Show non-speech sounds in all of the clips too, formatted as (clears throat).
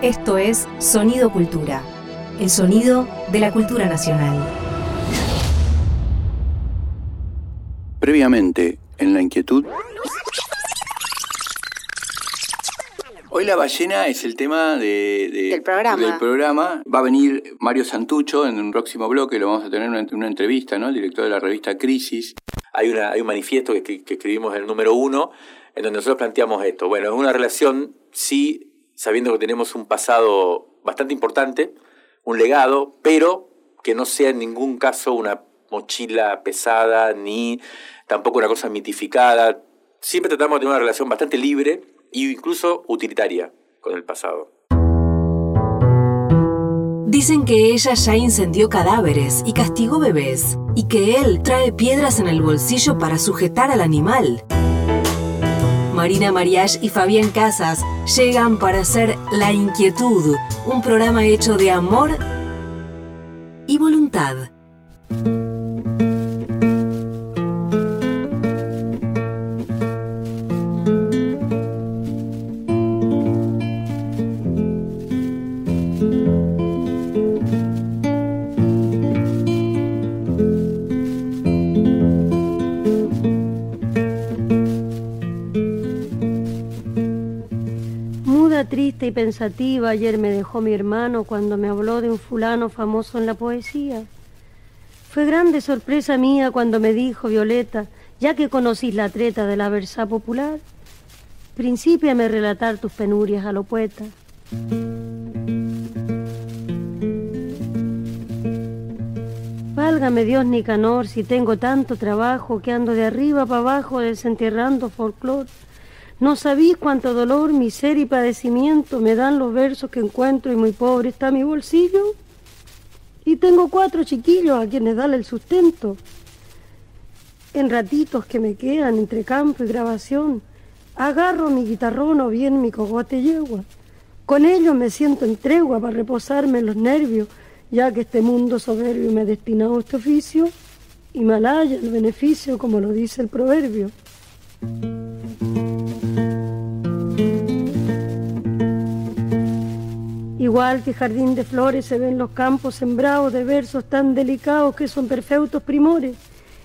Esto es Sonido Cultura, el sonido de la cultura nacional. Previamente, en la inquietud. Hoy la ballena es el tema de, Del programa. del programa. Va a venir Mario Santucho en un próximo bloque, lo vamos a tener una, una entrevista, ¿no? El director de la revista Crisis. hay, una, hay un manifiesto que, que escribimos en el número uno, en donde nosotros planteamos esto. Bueno, es una relación, sí, sabiendo que tenemos un pasado bastante importante, un legado, pero que no sea en ningún caso una mochila pesada, ni tampoco una cosa mitificada. Siempre tratamos de tener una relación bastante libre e incluso utilitaria con el pasado. Dicen que ella ya incendió cadáveres y castigó bebés, y que él trae piedras en el bolsillo para sujetar al animal. Marina Mariach y Fabián Casas llegan para hacer La Inquietud, un programa hecho de amor y voluntad. Y pensativa, ayer me dejó mi hermano cuando me habló de un fulano famoso en la poesía. Fue grande sorpresa mía cuando me dijo, Violeta, ya que conocís la treta de la versa popular, principiame a relatar tus penurias a lo poeta. Válgame Dios Nicanor si tengo tanto trabajo que ando de arriba para abajo desenterrando folclor. No sabéis cuánto dolor, miseria y padecimiento me dan los versos que encuentro y muy pobre está mi bolsillo. Y tengo cuatro chiquillos a quienes darle el sustento. En ratitos que me quedan entre campo y grabación, agarro mi guitarrón o bien mi cogote yegua. Con ellos me siento en tregua para reposarme los nervios, ya que este mundo soberbio me ha destinado a este oficio y malaya el beneficio, como lo dice el proverbio. Igual que jardín de flores se ven los campos sembrados de versos tan delicados que son perfectos primores.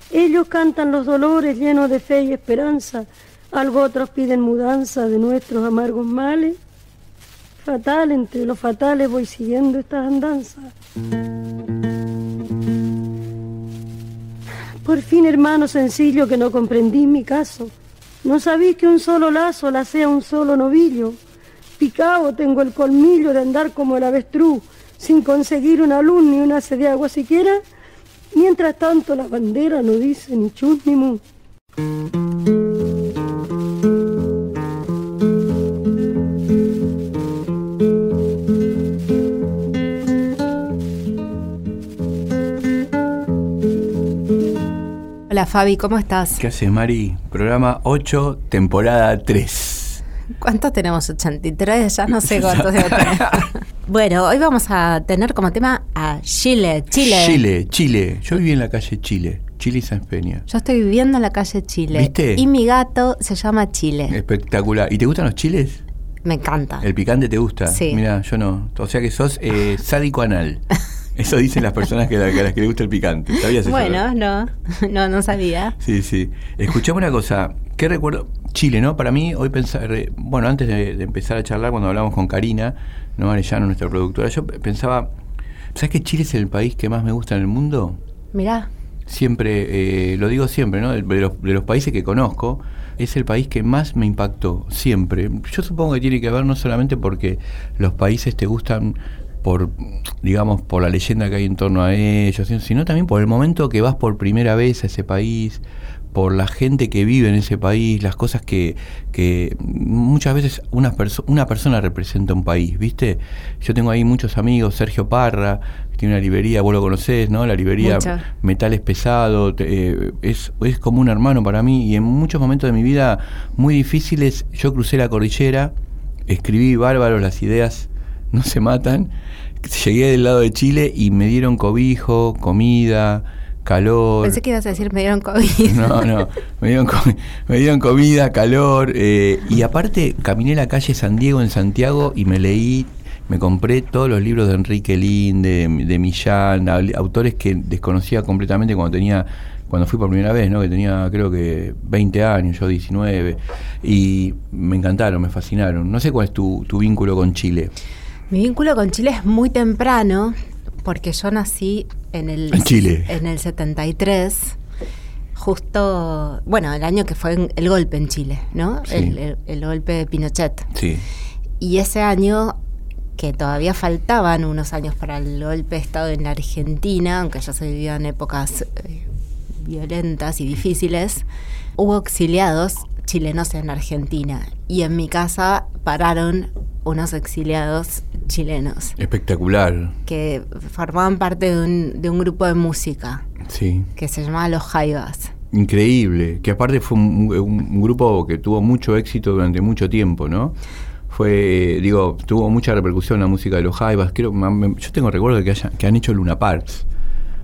Ellos cantan los dolores llenos de fe y esperanza, algo otros piden mudanza de nuestros amargos males. Fatal entre los fatales voy siguiendo estas andanzas. Por fin, hermano sencillo, que no comprendí mi caso. No sabéis que un solo lazo la sea un solo novillo. Picado tengo el colmillo de andar como el avestruz, sin conseguir una luz ni una sed de agua siquiera. Mientras tanto la bandera no dice ni chus ni mu. Hola Fabi, ¿cómo estás? ¿Qué haces, Mari? Programa 8, temporada 3. ¿Cuántos tenemos? 83, ya no sé cuántos (laughs) debo tener. Bueno, hoy vamos a tener como tema a Chile, Chile. Chile, Chile. Yo viví en la calle Chile, Chile y San Peña. Yo estoy viviendo en la calle Chile. ¿Viste? Y mi gato se llama Chile. Espectacular. ¿Y te gustan los chiles? Me encanta. ¿El picante te gusta? Sí. Mira, yo no. O sea que sos eh, sádico anal. (laughs) Eso dicen las personas que, a las que les gusta el picante. ¿Sabías eso? Bueno, no, no, no sabía. Sí, sí. Escuchame una cosa. ¿Qué recuerdo? Chile, ¿no? Para mí, hoy pensar. Bueno, antes de, de empezar a charlar, cuando hablamos con Karina, no Arellano, nuestra productora, yo pensaba. ¿Sabes que Chile es el país que más me gusta en el mundo? Mirá, Siempre, eh, lo digo siempre, ¿no? De los, de los países que conozco, es el país que más me impactó, siempre. Yo supongo que tiene que ver no solamente porque los países te gustan por, digamos, por la leyenda que hay en torno a ellos, sino también por el momento que vas por primera vez a ese país, por la gente que vive en ese país, las cosas que, que muchas veces una, perso- una persona representa un país, ¿viste? Yo tengo ahí muchos amigos, Sergio Parra, que tiene una librería, vos lo conocés, ¿no? La librería. Metales Pesado, te- eh, es, es como un hermano para mí y en muchos momentos de mi vida muy difíciles yo crucé la cordillera, escribí bárbaro, las ideas no se matan, llegué del lado de Chile y me dieron cobijo, comida, calor. pensé que ibas a decir me dieron COVID. No, no, me dieron, me dieron comida, calor, eh, y aparte caminé la calle San Diego en Santiago y me leí me compré todos los libros de Enrique Linde, de, de Millán, au- autores que desconocía completamente cuando tenía cuando fui por primera vez, ¿no? que tenía creo que 20 años, yo 19, y me encantaron, me fascinaron. No sé cuál es tu, tu vínculo con Chile. Mi vínculo con Chile es muy temprano, porque yo nací en el, En Chile. en el 73, justo, bueno, el año que fue el golpe en Chile, ¿no? Sí. El, el- el golpe de Pinochet. Sí, Y ese año, que todavía faltaban unos años para el golpe de Estado en la Argentina, aunque ya se vivían épocas eh, violentas y difíciles, hubo exiliados chilenos en Argentina. Y en mi casa pararon unos exiliados chilenos espectacular. que formaban parte de un, de un grupo de música Sí. que se llamaba Los Jaivas. Increíble, que aparte fue un, un- un grupo que tuvo mucho éxito durante mucho tiempo, ¿no? Fue, digo, tuvo mucha repercusión la música de los Jaivas. Creo, yo tengo recuerdo de que, haya- que han hecho Luna Parks.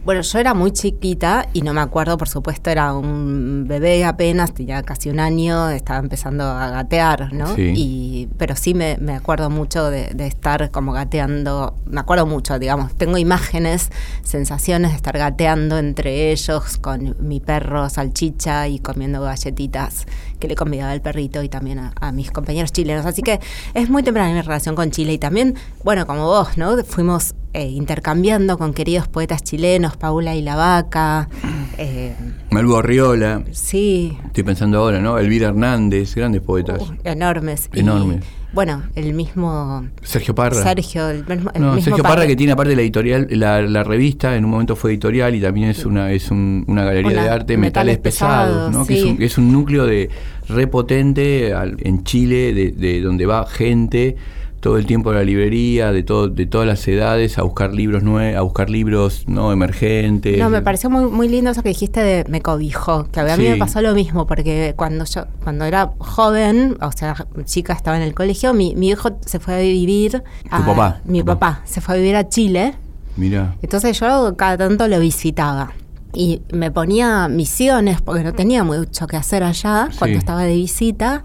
Bueno, yo era muy chiquita y no me acuerdo, por supuesto, era un bebé apenas, tenía casi un año, estaba empezando a gatear, ¿no? Sí. Y, pero sí me, me acuerdo mucho de, de estar como gateando, me acuerdo mucho, digamos, tengo imágenes, sensaciones de estar gateando entre ellos con mi perro salchicha y comiendo galletitas que le convidaba al perrito y también a, a mis compañeros chilenos. Así que es muy temprana mi relación con Chile y también, bueno, como vos, ¿no? Fuimos eh, intercambiando con queridos poetas chilenos, Paula y la Vaca. eh, Malvo Riola, sí, estoy pensando ahora, ¿no? Elvira Hernández, grandes poetas. uh, enormes. Y, Enormes. bueno, el mismo Sergio Parra. Sergio, el mismo, el No, mismo Sergio Parra Parra- que tiene aparte la editorial, la, la revista, en un momento fue editorial y también es una es un- una galería Una- de arte, metales metales, pesados, pesados, ¿no? que es un, que es un núcleo de repotente al- en Chile, de, de donde va gente todo el tiempo a la librería, de todo, de todas las edades, a buscar libros nue a buscar libros no emergentes. No, me pareció muy, muy lindo eso que dijiste de me cobijó, que a mí Sí. me pasó lo mismo, porque cuando yo, cuando era joven, o sea, chica estaba en el colegio, mi, mi hijo se fue a vivir a, papá? Mi Tu papá. papá se fue a vivir a Chile, Mira, entonces yo cada tanto lo visitaba. Y me ponía misiones porque no tenía mucho que hacer allá cuando estaba de visita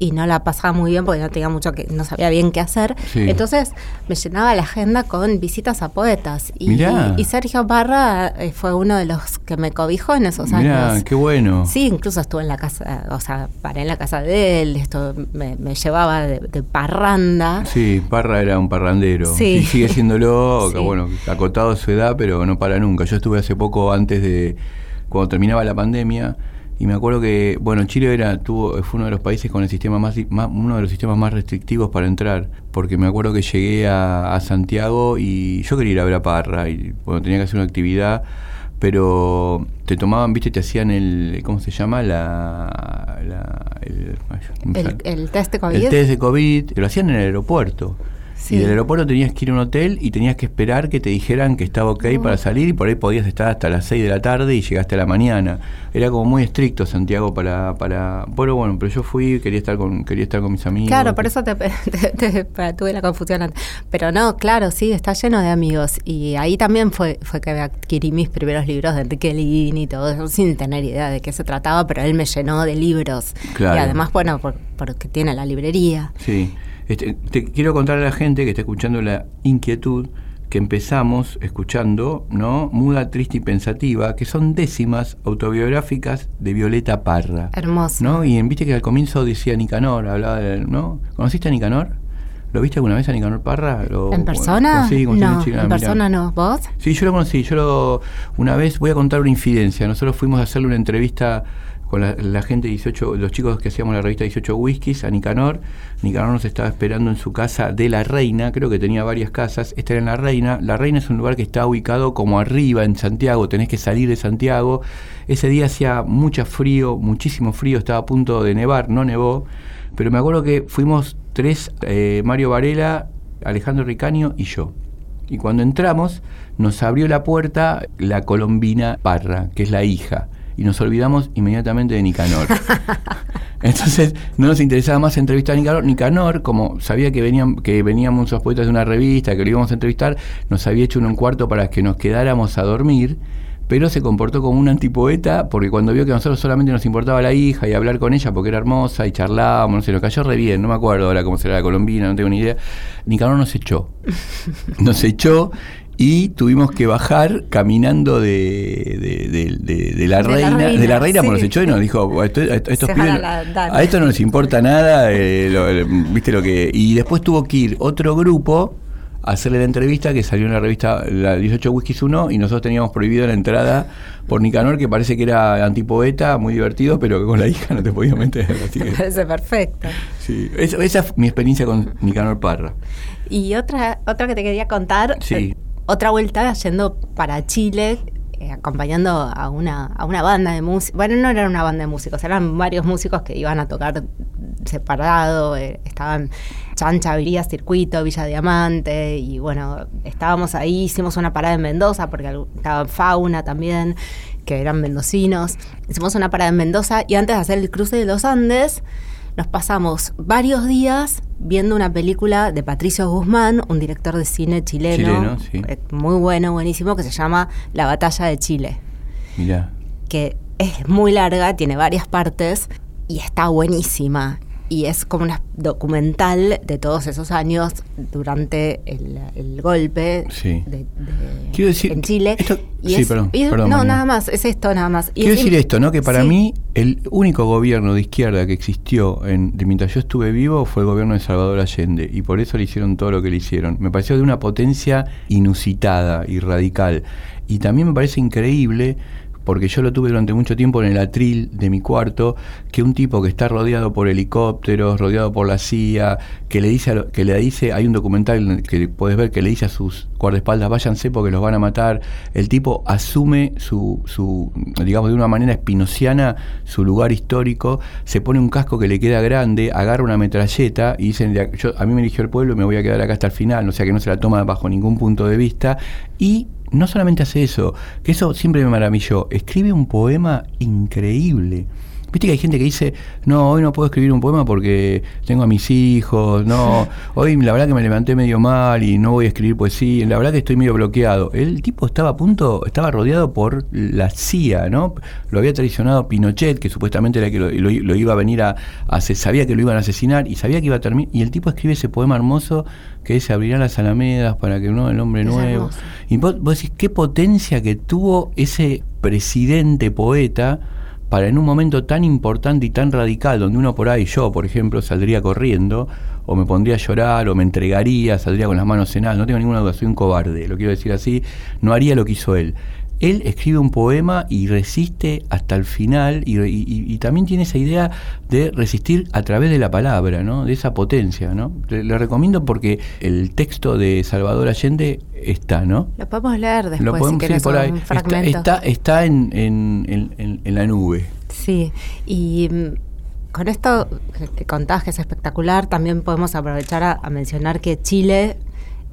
y no la pasaba muy bien porque no tenía mucho que, no sabía bien qué hacer. Sí. Entonces me llenaba la agenda con visitas a poetas. Y, Mirá. y Sergio Parra eh, fue uno de los que me cobijó en esos mira, años. qué bueno. Sí, incluso estuve en la casa, o sea, paré en la casa de él, esto me, me llevaba de, de parranda. Sí, Parra era un parrandero. Sí. Y sigue (laughs) siéndolo, Sí. bueno, acotado a su edad, pero no para nunca. Yo estuve hace poco antes de cuando terminaba la pandemia y me acuerdo que, bueno, Chile era tuvo fue uno de los países con el sistema más, más- uno de los sistemas más restrictivos para entrar, porque me acuerdo que llegué a, a Santiago y yo quería ir a ver a Parra y bueno, tenía que hacer una actividad pero te tomaban, viste, te hacían el, ¿cómo se llama? La, la- el, test de COVID. El test de COVID, lo hacían en el aeropuerto. Sí. Y del aeropuerto tenías que ir a un hotel y tenías que esperar que te dijeran que estaba ok para salir y por ahí podías estar hasta las 6 de la tarde y llegaste a la mañana. Era como muy estricto Santiago para... para bueno, bueno, pero yo fui, quería estar con, quería estar con mis amigos. Claro, por eso te, (laughs) te- te- te- tuve la confusión antes. Pero no, claro, sí, está lleno de amigos. Y ahí también fue, fue que adquirí mis primeros libros de Enrique Lini y todo eso, sin tener idea de qué se trataba, pero él me llenó de libros. Claro. Y además, bueno, por- porque tiene la librería. Sí. Este, te quiero contar a la gente que está escuchando la inquietud que empezamos escuchando, ¿no? Muda, triste y pensativa, que son décimas autobiográficas de Violeta Parra. Hermoso. ¿No? Y en- viste que al comienzo decía Nicanor, hablaba de, ¿no? ¿Conociste a Nicanor? ¿Lo viste alguna vez a Nicanor Parra? Lo- ¿En persona? Sí, no, en mirá. persona no. ¿Vos? Sí, yo lo conocí. Yo lo, una vez voy a contar una infidencia. Nosotros fuimos a hacerle una entrevista con la, la gente 18, los chicos que hacíamos la revista 18 Whiskies a Nicanor. Nicanor nos estaba esperando en su casa de La Reina, creo que tenía varias casas. Esta era en La Reina. La Reina es un lugar que está ubicado como arriba en Santiago, tenés que salir de Santiago. Ese día hacía mucho frío, muchísimo frío, estaba a punto de nevar, no nevó. Pero me acuerdo que fuimos tres, eh, Mario Varela, Alejandro Ricaño y yo. Y cuando entramos, nos abrió la puerta la colombina Parra, que es la hija. Y nos olvidamos inmediatamente de Nicanor. (laughs) Entonces no nos interesaba más entrevistar a Nicanor. Nicanor, como sabía que, venían, que veníamos los poetas de una revista, que lo íbamos a entrevistar, nos había hecho un cuarto para que nos quedáramos a dormir. pero se comportó como un antipoeta porque cuando vio que a nosotros solamente nos importaba la hija y hablar con ella porque era hermosa y charlábamos, no sé, nos cayó re bien, no me acuerdo ahora cómo será la colombina, no tengo ni idea. Nicanor nos echó. Nos echó y tuvimos que bajar caminando de, de, de- de- de la reina, de la reina, porque nos sí. echó y nos dijo, "A esto- a estos pibes- a la- dale". a esto no les importa nada, eh, lo- viste lo que. Y después tuvo que ir otro grupo a hacerle la entrevista que salió en la revista la 18 Whiskies 1 y nosotros teníamos prohibido la entrada por Nicanor, que parece que era antipoeta, muy divertido, pero que con la hija no te podías meter. (laughs) Así Me parece perfecto. sí. Esa, esa fue mi experiencia con Nicanor Parra. Y otra, otra que te quería contar, Sí. eh, otra vuelta yendo para Chile, eh, acompañando a una, a una banda de músicos. Bueno, no era una banda de músicos, eran varios músicos que iban a tocar separado, eh, estaban Chancha, Viría, Circuito, Villa Diamante, y bueno, estábamos ahí, hicimos una parada en Mendoza, porque estaba Fauna también, que eran mendocinos. Hicimos una parada en Mendoza y antes de hacer el cruce de los Andes, nos pasamos varios días viendo una película de Patricio Guzmán, un director de cine chileno, Chileno, sí. eh, muy bueno, buenísimo, que se llama La Batalla de Chile, Mirá. que es muy larga, tiene varias partes y está buenísima. Y es como un documental de todos esos años durante el, el golpe Sí. de, de- Quiero decir, en Chile. esto- Y sí, es- perdón, y es- perdón, no, nada más, es esto nada más. Y Quiero es- decir esto, ¿no? Que para sí. mí el único gobierno de izquierda que existió en, de mientras yo estuve vivo fue el gobierno de Salvador Allende y por eso le hicieron todo lo que le hicieron. Me pareció de una potencia inusitada y radical. Y también me parece increíble porque yo lo tuve durante mucho tiempo en el atril de mi cuarto, que un tipo que está rodeado por helicópteros, rodeado por la CIA, que le dice, a lo- que le dice, hay un documental que puedes ver que le dice a sus guardaespaldas, váyanse porque los van a matar. El tipo asume su, su digamos, de una manera espinociana su lugar histórico, se pone un casco que le queda grande, agarra una metralleta y dicen, "De ac- yo, a mí me eligió el pueblo y me voy a quedar acá hasta el final, o sea que no se la toma bajo ningún punto de vista, y no solamente hace eso, que eso siempre me maravilló, escribe un poema increíble. Viste que hay gente que dice, no, hoy no puedo escribir un poema porque tengo a mis hijos, no, (laughs) hoy la verdad que me levanté medio mal y no voy a escribir poesía, la verdad que estoy medio bloqueado. El tipo estaba a punto, estaba rodeado por la CIA, ¿no? Lo había traicionado Pinochet, que supuestamente era el que lo, lo- lo iba a venir a, a sabía que lo iban a asesinar y sabía que iba a terminar, y el tipo escribe ese poema hermoso que se abrirán las alamedas para que no el hombre Es nuevo. hermoso. Y vos, vos decís, qué potencia que tuvo ese presidente poeta para en un momento tan importante y tan radical, donde uno por ahí, yo por ejemplo, saldría corriendo, o me pondría a llorar, o me entregaría, saldría con las manos en alto, no tengo ninguna duda, soy un cobarde, lo quiero decir así, no haría lo que hizo él. Él escribe un poema y resiste hasta el final, y, y- y también tiene esa idea de resistir a través de la palabra, ¿no? de esa potencia. ¿no? Le, le recomiendo porque el texto de Salvador Allende está, ¿no? Lo podemos leer después Lo podemos si sí, por ahí. Está, está, está en, en- en- en- la nube. Sí, y mm, con esto que contás que es espectacular, también podemos aprovechar a, a mencionar que Chile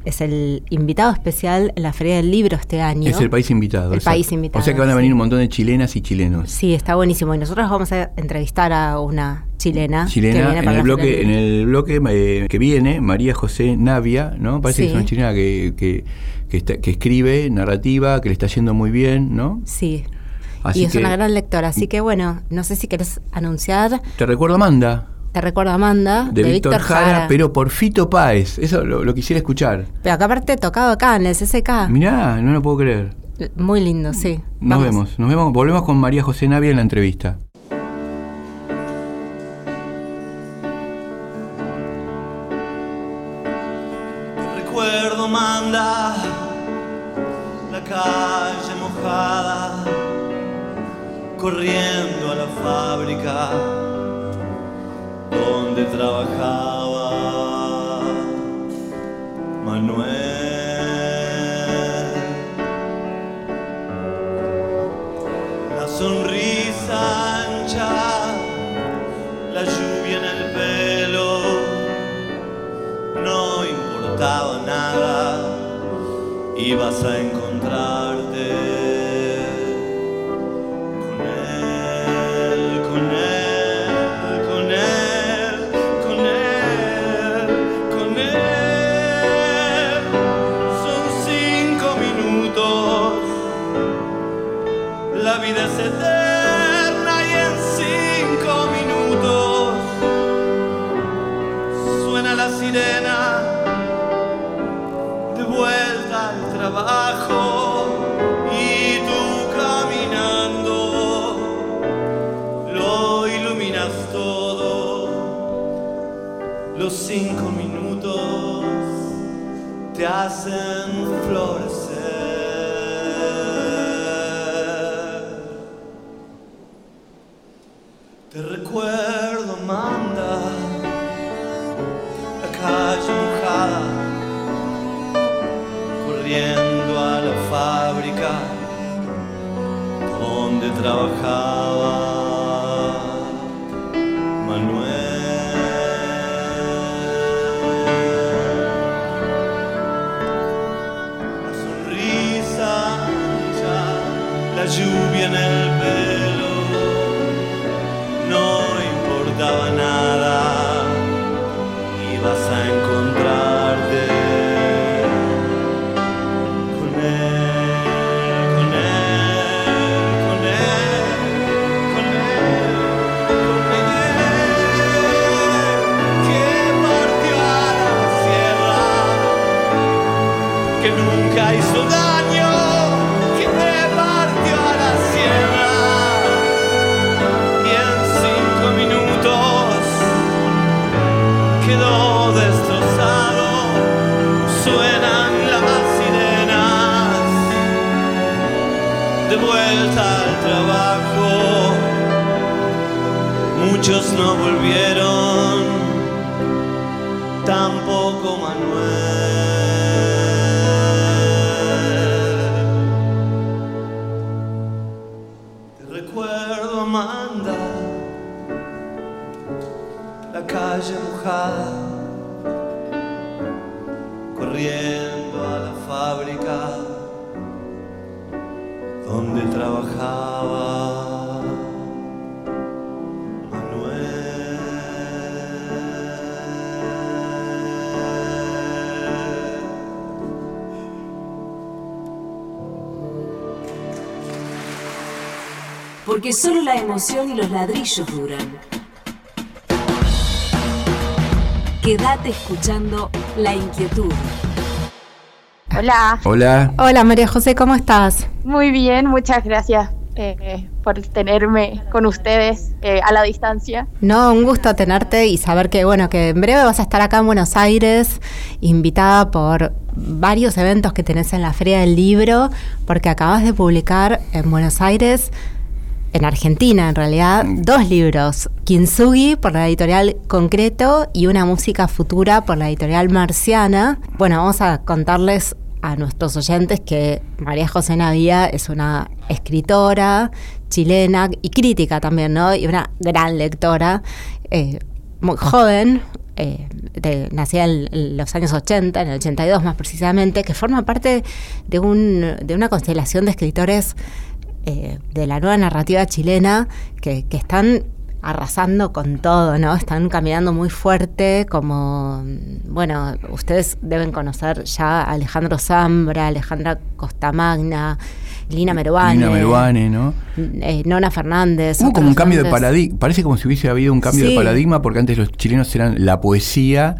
es el invitado especial en la Feria del Libro este año. Es el país invitado. El exacto. país invitado, O sea que van a venir sí. un montón de chilenas y chilenos. Sí, está buenísimo. Y nosotros vamos a entrevistar a una chilena. Chilena, en el, bloque, Feria en Libro. el bloque eh, que viene, María José Navia, ¿no? Parece que es una chilena que, que, que está- que escribe narrativa, que le está yendo muy bien, ¿no? Sí. Así y es que- una gran lectora. Así que bueno, no sé si querés anunciar. Te recuerdo Amanda, Te recuerdo Amanda, de, Víctor Jara, pero por Fito Páez. Eso lo, lo quisiera escuchar. Pero acá aparte tocado acá en el CCK. Mirá, no lo puedo creer. Muy lindo, sí. Nos Vamos. vemos, nos vemos, volvemos con María José Navia en la entrevista. Recuerdo manda la calle mojada, corriendo a la fábrica donde trabajaba Manuel. La sonrisa ancha, la lluvia en el pelo no importaba nada, ibas a encontrarte vuelta al trabajo. Muchos no volvieron, Porque solo la emoción y los ladrillos duran. Quédate escuchando La Inquietud. Hola, Hola. Hola María José, ¿cómo estás? muy bien, muchas gracias eh, por tenerme con ustedes eh, a la distancia. No, un gusto tenerte y saber que, bueno, que en breve vas a estar acá en Buenos Aires, invitada por varios eventos que tenés en la Feria del Libro, porque acabas de publicar en Buenos Aires, en Argentina en realidad, dos libros, Kintsugi por la editorial Concreto y Una Música Futura por la editorial Marciana. Bueno, vamos a contarles a nuestros oyentes que María José Navía es una escritora chilena y crítica también, ¿no? Y una gran lectora, eh, muy joven, eh, de- nacida en, en los años 80, en el 82 más precisamente, que forma parte de, un, de una constelación de escritores eh, de la nueva narrativa chilena que, que están arrasando con todo, ¿no? Están caminando muy fuerte, como, mm, bueno, ustedes deben conocer ya a Alejandro Zambra, Alejandra Costamagna, Lina Meruane. Lina Meruane, ¿no? eh, Nona Fernández. Hubo como un cambio de paradigma. Parece como si hubiese habido un cambio Sí. de paradigma, porque antes los chilenos eran la poesía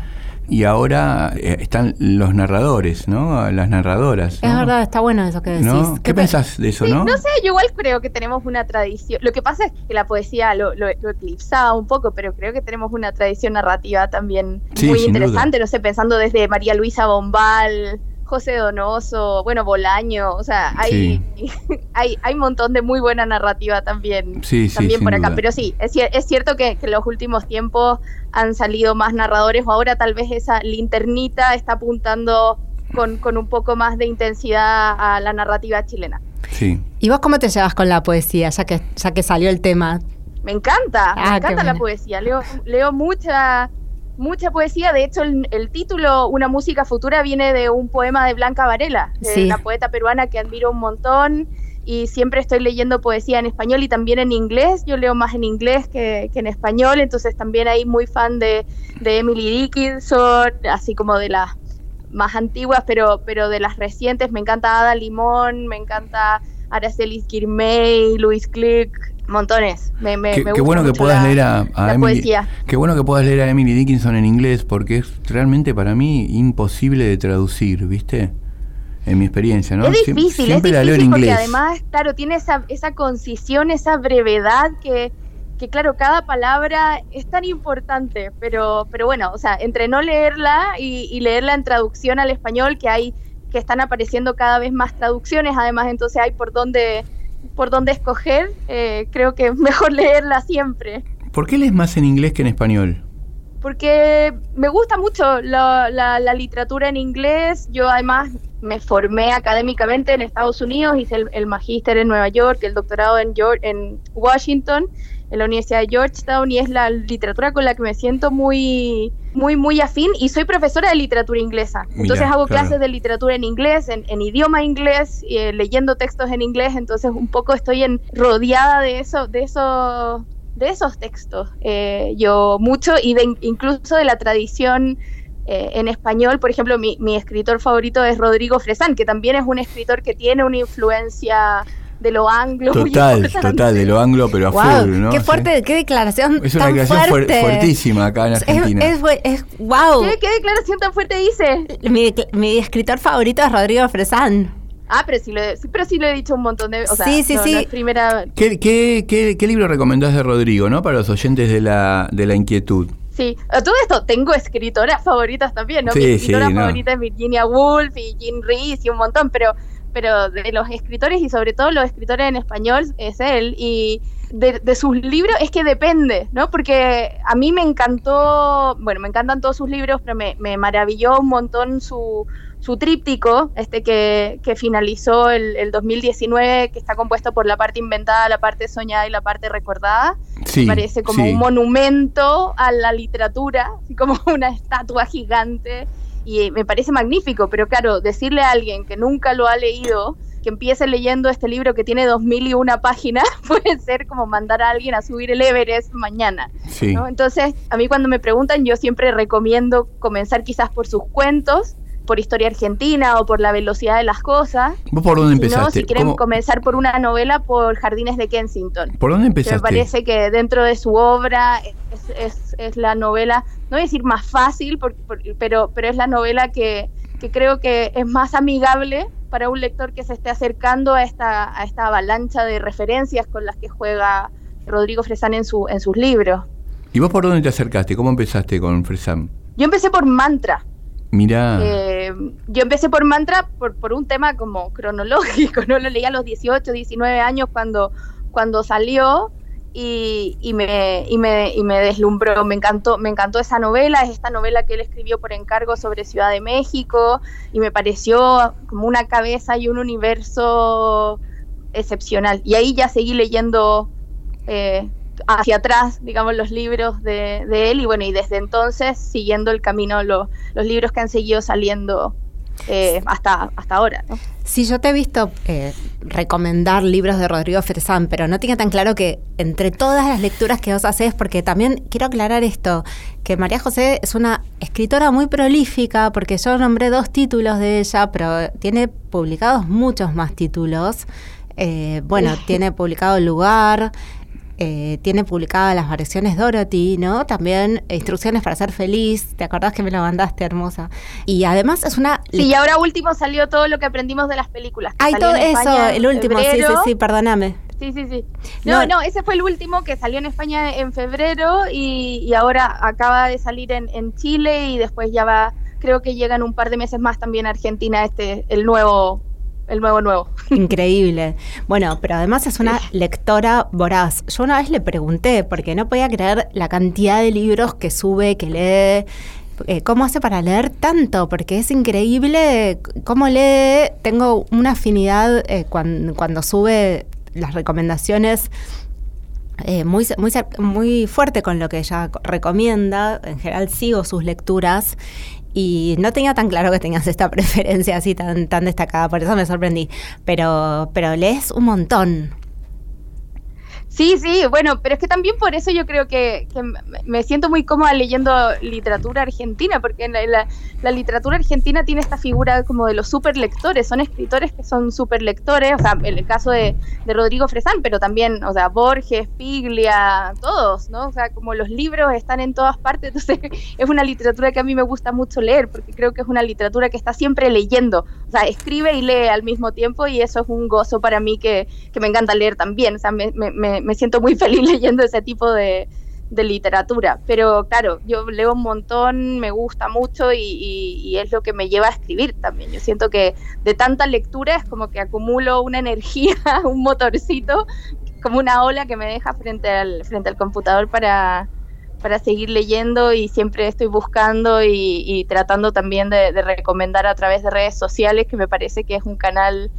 y ahora eh, están los narradores, ¿no? Las narradoras. Es verdad, está bueno eso que decís. ¿No? ¿Qué pe- pensás de eso, Sí, no? no sé, yo igual creo que tenemos una tradición. Lo que pasa es que la poesía lo, lo, lo eclipsaba un poco, pero creo que tenemos una tradición narrativa también Sí, muy interesante. No sé, pensando desde María Luisa Bombal, José Donoso, bueno, Bolaño, o sea, hay, (laughs) hay, hay un montón de muy buena narrativa también, Sí, sí, también por acá. duda. Pero sí, es, cier- es cierto que, que en los últimos tiempos han salido más narradores, o ahora tal vez esa linternita está apuntando con, con un poco más de intensidad a la narrativa chilena. Sí. ¿Y vos cómo te llevas con la poesía, ya que, ya que salió el tema? Me encanta, Ah, me qué encanta la poesía. Leo, leo mucha, mucha poesía. De hecho, el, el título Una música futura viene de un poema de Blanca Varela, Sí. una poeta peruana que admiro un montón. Y siempre estoy leyendo poesía en español y también en inglés. Yo leo más en inglés que, que en español, entonces también ahí muy fan de, de Emily Dickinson, así como de las más antiguas, pero, pero de las recientes. Me encanta Ada Limón, me encanta Araceli Kirmay, Luis Click, Montones. Me, me, Qué, me qué gusta bueno que puedas la- leer a, Emily. Qué bueno que puedas leer a Emily Dickinson en inglés, porque es realmente para mí imposible de traducir, ¿viste? En mi experiencia, ¿no? Es difícil, siempre es la leo en difícil porque inglés. además, claro, tiene esa, esa concisión, esa brevedad que, que, claro, cada palabra es tan importante, pero, pero bueno, o sea, entre no leerla y, y leerla en traducción al español, que hay, que están apareciendo cada vez más traducciones, además entonces hay por dónde, por dónde escoger, eh, creo que es mejor (laughs) leerla siempre. ¿Por qué lees más en inglés que en español? porque me gusta mucho la, la- la literatura en inglés. Yo además me formé académicamente en Estados Unidos, hice el, el magíster en Nueva York, el doctorado en, en Washington, en la Universidad de Georgetown, y es la literatura con la que me siento muy, muy, muy afín. Y soy profesora de literatura inglesa. Mira, Entonces hago claro. clases de literatura en inglés, en, en idioma inglés, eh, leyendo textos en inglés. Entonces un poco estoy en, rodeada de eso, de eso de esos textos, eh, yo mucho, y de, incluso de la tradición eh, en español, por ejemplo, mi, mi escritor favorito es Rodrigo Fresán, que también es un escritor que tiene una influencia de lo anglo. muy Total, importante. total, de lo anglo, pero a Wow, full, ¿no? qué Sí. fuerte, qué declaración Es una tan declaración fuer- fuerte. fuertísima acá en Es, Argentina. es, es- wow. ¿Qué, ¿Qué declaración tan fuerte dice? Mi, mi escritor favorito es Rodrigo Fresán. Ah, pero sí lo, he- pero sí lo he dicho un montón de veces. O sea, Sí, sí, no- sí. no es primera. ¿Qué, qué, qué, qué libro recomendás de Rodrigo, no? Para los oyentes de la, de la inquietud. Sí, todo esto tengo escritoras favoritas también, ¿no? Sí, Mi escritora sí, no. favorita es Virginia Woolf y Jean Rees y un montón, pero, pero de los escritores y sobre todo los escritores en español es él. Y de, de sus libros es que depende, ¿no? Porque a mí me encantó, bueno, me encantan todos sus libros, pero me, me maravilló un montón su, su tríptico, este que, que finalizó el, el 2019, que está compuesto por la parte inventada, la parte soñada y la parte recordada Sí, me parece como sí. un monumento a la literatura, así como (laughs) una estatua gigante, y me parece magnífico, pero claro, decirle a alguien que nunca lo ha leído, que empiece leyendo este libro que tiene dos mil y una páginas, (laughs) puede ser como mandar a alguien a subir el Everest mañana. Sí. ¿no? Entonces, a mí cuando me preguntan, yo siempre recomiendo comenzar quizás por sus cuentos, por historia argentina o por la velocidad de las cosas. ¿Vos por dónde Si no, empezaste? si quieren ¿Cómo- comenzar por una novela, por Jardines de Kensington ¿Por dónde que empezaste? me parece que dentro de su obra es, es- es la novela, no voy a decir más fácil, por- por- pero, pero es la novela que, que creo que es más amigable para un lector que se esté acercando a esta, a esta avalancha de referencias con las que juega Rodrigo Fresán en, su, en sus libros. ¿Y vos por dónde te acercaste? ¿Cómo empezaste con Fresam? Yo empecé por Mantra. Mirá, Eh, yo empecé por Mantra por, por un tema como cronológico, no lo leí a los 18, 19 años cuando, cuando salió y, y me, y, me, y me deslumbró, me encantó, me encantó esa novela, es esta novela que él escribió por encargo sobre Ciudad de México y me pareció como una cabeza y un universo excepcional. Y ahí ya seguí leyendo eh, hacia atrás, digamos, los libros de, de él y bueno, y desde entonces siguiendo el camino, lo- los libros que han seguido saliendo eh, hasta, hasta ahora, ¿no? Sí, yo te he visto eh, recomendar libros de Rodrigo Fresán, pero no tenía tan claro que entre todas las lecturas que vos haces, porque también quiero aclarar esto, que María José es una escritora muy prolífica, porque yo nombré dos títulos de ella, pero tiene publicados muchos más títulos. Eh, bueno, (laughs) tiene publicado Lugar, eh, tiene publicadas las variaciones Dorothy, ¿no? También Instrucciones para ser feliz. ¿Te acordás que me lo mandaste, hermosa? Y además es una Sí, y ahora último salió todo lo que aprendimos de las películas. que Ay, salió todo eso, España el último, sí, sí, sí, perdóname. Sí, sí, sí. No, No. no, ese fue el último que salió en España en febrero y, y ahora acaba de salir en, en Chile y después ya va, creo que llega en un par de meses más también a Argentina este, el nuevo, el nuevo nuevo. Increíble. Bueno, pero además es una lectora voraz. Yo una vez le pregunté, porque no podía creer la cantidad de libros que sube, que lee. eh, ¿Cómo hace para leer tanto? Porque es increíble cómo lee. Tengo una afinidad eh, cuan- cuando sube las recomendaciones eh, muy, muy, muy fuerte con lo que ella co- recomienda. En general sigo sus lecturas y no tenía tan claro que tengas esta (laughs) preferencia así tan, tan destacada, por eso me sorprendí. Pero, pero lees un montón. Sí, sí, bueno, pero es que también por eso yo creo que, me siento muy cómoda leyendo literatura argentina, porque la, la, literatura argentina tiene esta figura como de los super lectores, son escritores que son super lectores, o sea, en el caso de, Rodrigo Fresán, pero también, o sea, Borges, Piglia, todos, ¿no? O sea, como los libros están en todas partes, (laughs) entonces es una literatura que a mí me gusta mucho leer, porque creo que es una literatura que está siempre leyendo, o sea, escribe y lee al mismo tiempo y eso es un gozo para mí que, que me encanta leer también, o sea, me, me, me siento muy (laughs) feliz leyendo ese tipo de, literatura. Pero claro, yo leo un montón, me gusta mucho y, y, y, es lo que me lleva a escribir también. Yo siento que de tanta lectura es como que acumulo una (laughs) energía, un motorcito, como una ola que me deja frente al, frente al computador para, para seguir leyendo y siempre estoy buscando y, y tratando también de, de recomendar a través de redes sociales, que me parece que es un canal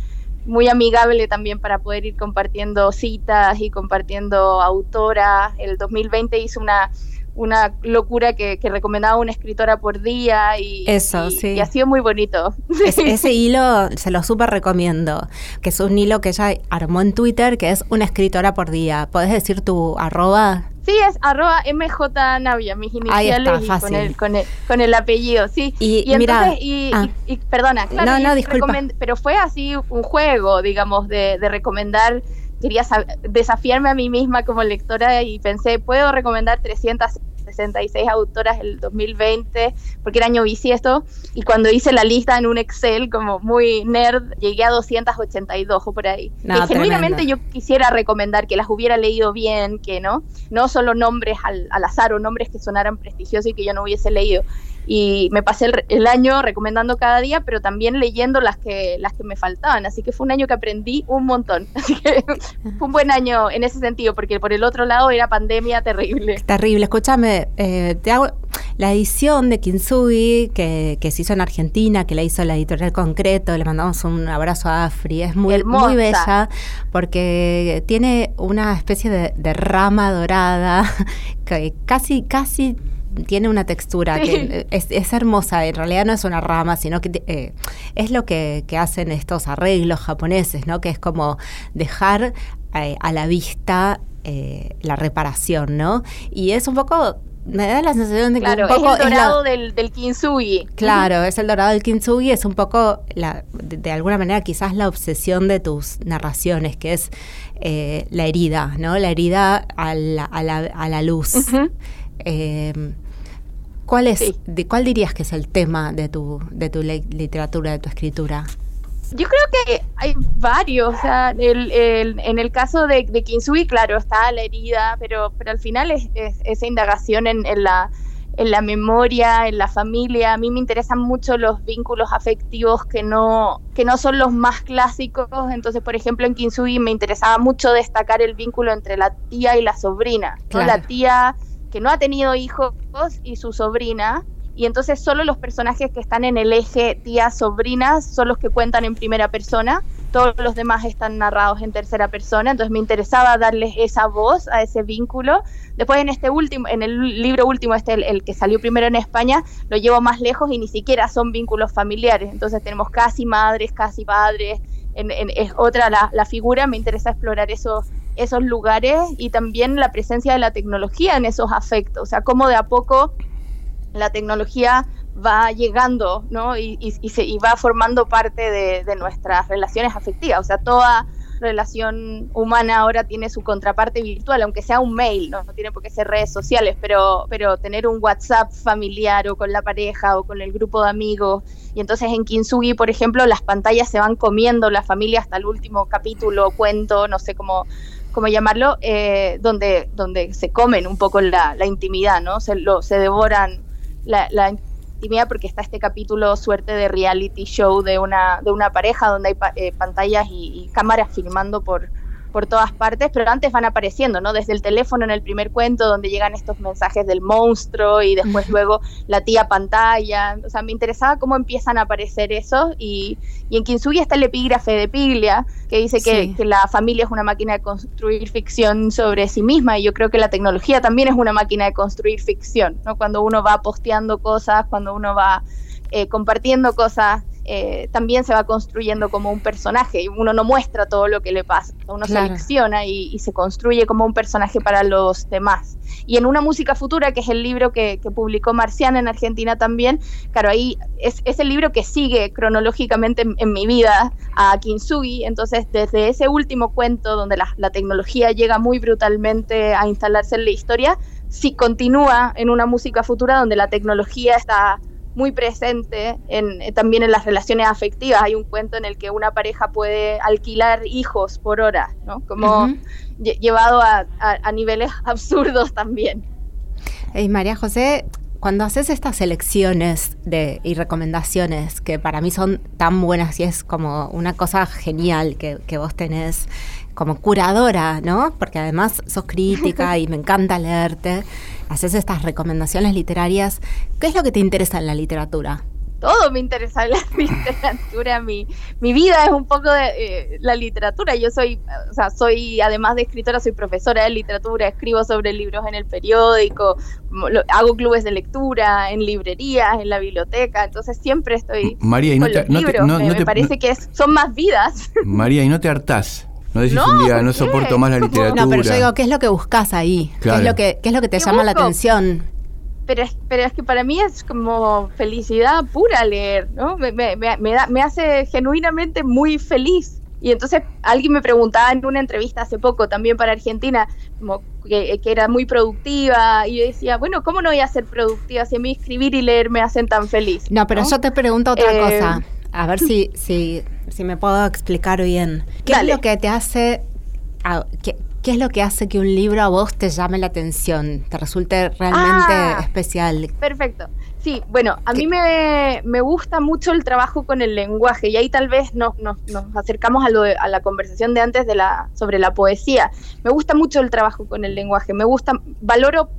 muy amigable también para poder ir compartiendo citas y compartiendo autoras. El 2020 hizo una, una locura que, que, recomendaba una escritora por día y, Eso, y, sí. y ha sido muy bonito. Es, (laughs) ese hilo se lo súper recomiendo, que es un hilo que ella armó en Twitter, que es una escritora por día. ¿Podés decir tu arroba? Sí, es arroba MJ Navia, mis iniciales está, y con el, con, el, con el apellido, sí. Y, y entonces, y, ah. y, y, perdona, claro, no, no, disculpa. pero fue así un juego, digamos, de, de recomendar quería desafiarme a mí misma como lectora y pensé, puedo recomendar 366 autoras el 2020, porque era año bisiesto, y cuando hice la lista en un Excel como muy nerd, llegué a 282 o por ahí. No, y genuinamente yo quisiera recomendar que las hubiera leído bien, que no, no solo nombres al, al azar o nombres que sonaran prestigiosos y que yo no hubiese leído y me pasé el, el, año recomendando cada día, pero también leyendo las que, las que me faltaban. Así que fue un año que aprendí un montón. (laughs) Así que fue un buen año en ese sentido, porque por el otro lado era pandemia terrible. Terrible. Escúchame, eh, te hago la edición de Kintsugi que, que, se hizo en Argentina, que la hizo la editorial Concreto, le mandamos un abrazo a Afri, es muy, muy bella porque tiene una especie de, de rama dorada (laughs) que casi, casi tiene una textura sí. que es, es, hermosa, en realidad no es una rama, sino que eh, es lo que, que, hacen estos arreglos japoneses, ¿no? Que es como dejar eh, a la vista eh, la reparación, ¿no? Y es un poco me da la sensación de que claro, un poco es el dorado es la, del, del, kintsugi. Claro, es el dorado del kintsugi, es un poco, la, de, de, alguna manera, quizás la obsesión de tus narraciones, que es eh, la herida, ¿no? La herida a la, a la, a la luz. Uh -huh. eh, ¿Cuál, es, sí. de, ¿Cuál dirías que es el tema de tu, de tu literatura, de tu escritura? Yo creo que hay varios. O sea, el, el, en el caso de, de Kintsugi, claro, está la herida, pero, pero al final es, es esa indagación en, en, la, en la memoria, en la familia. A mí me interesan mucho los vínculos afectivos que no, que no son los más clásicos. Entonces, por ejemplo, en Kintsugi me interesaba mucho destacar el vínculo entre la tía y la sobrina. Claro. ¿no? La tía que no ha tenido hijos y su sobrina, y entonces solo los personajes que están en el eje tía-sobrinas son los que cuentan en primera persona, todos los demás están narrados en tercera persona, entonces me interesaba darles esa voz a ese vínculo. Después en este último, en el libro último, este el, que salió primero en España, lo llevo más lejos y ni siquiera son vínculos familiares, entonces tenemos casi madres, casi padres, en, es otra la, la figura, me interesa explorar eso esos lugares y también la presencia de la tecnología en esos afectos, o sea, cómo de a poco la tecnología va llegando ¿no? y, y, y, se, y va formando parte de, de, nuestras relaciones afectivas, o sea, toda relación humana ahora tiene su contraparte virtual, aunque sea un mail, no, no tiene por qué ser redes sociales, pero, pero tener un WhatsApp familiar o con la pareja o con el grupo de amigos. Y entonces en Kintsugi, por ejemplo, las pantallas se van comiendo la familia hasta el último capítulo, cuento, no sé cómo, cómo llamarlo, eh, donde, donde se comen un poco la, la intimidad, ¿no? Se, lo, se devoran la, la, intimidad porque está este capítulo suerte de reality show de una, de una pareja donde hay pa eh, pantallas y, y, cámaras filmando por, por todas partes, pero antes van apareciendo, ¿no? Desde el teléfono en el primer cuento, donde llegan estos mensajes del monstruo y después luego la tía pantalla. O sea, me interesaba cómo empiezan a aparecer esos y, y en Kintsugi está el epígrafe de Piglia, que dice que, sí. que, la familia es una máquina de construir ficción sobre sí misma y yo creo que la tecnología también es una máquina de construir ficción, ¿no? Cuando uno va posteando cosas, cuando uno va eh, compartiendo cosas eh, también se va construyendo como un personaje. y Uno no muestra todo lo que le pasa, uno Claro. selecciona y, y se construye como un personaje para los demás. Y en Una Música Futura, que es el libro que, que publicó Marciana en Argentina también, claro, ahí es, es el libro que sigue cronológicamente en, en mi vida a Kintsugi. Entonces, desde ese último cuento, donde la, la tecnología llega muy brutalmente a instalarse en la historia, sí continúa en Una Música Futura, donde la tecnología está muy presente en, eh, también en las relaciones afectivas. Hay un cuento en el que una pareja puede alquilar hijos por hora, ¿no? Como Ujú. lle- llevado a, a- a niveles (laughs) absurdos también. Ey, María José, cuando haces estas selecciones de, y recomendaciones que para mí son tan buenas y es como una cosa genial que, que vos tenés como curadora, ¿no? Porque además sos crítica y me encanta leerte, haces estas recomendaciones literarias. ¿Qué es lo que te interesa en la literatura? Todo me interesa en la (laughs) literatura. Mi, mi vida es un poco de eh, la literatura. Yo soy, o sea, soy, además de escritora, soy profesora de literatura, escribo sobre libros en el periódico, lo- hago clubes de lectura, en librerías, en la biblioteca. Entonces siempre estoy María, y no te, los no te- libros. no- me, no me te- parece que es- son más vidas. María, y no te hartás. No decís No, un día, ¿por no soporto más la literatura. No, pero yo digo, ¿qué es lo que buscas ahí? ¿Qué, es lo que, ¿Qué es lo que te ¿Qué llama la atención? pero es, pero es que para mí es como felicidad pura leer, ¿no? Me, me, me, me da- me hace genuinamente muy feliz. Y entonces alguien me preguntaba en una entrevista hace poco, también para Argentina, como que, que era muy productiva, y yo decía, bueno, ¿cómo no voy a ser productiva si a mí escribir y leer me hacen tan feliz? No, pero ¿no? yo te pregunto otra Eh, cosa. A ver si, si, si me puedo explicar bien. ¿Qué Dale. es lo que te hace... qué, qué es lo que hace que un libro a vos te llame la atención? ¿Te resulte realmente Ah. especial? Perfecto. Sí, bueno, a mí me, me gusta mucho el trabajo con el lenguaje y ahí tal vez nos, nos, nos acercamos a, lo de- a la conversación de antes de la, sobre la poesía. Me gusta mucho el trabajo con el lenguaje, me gusta, valoro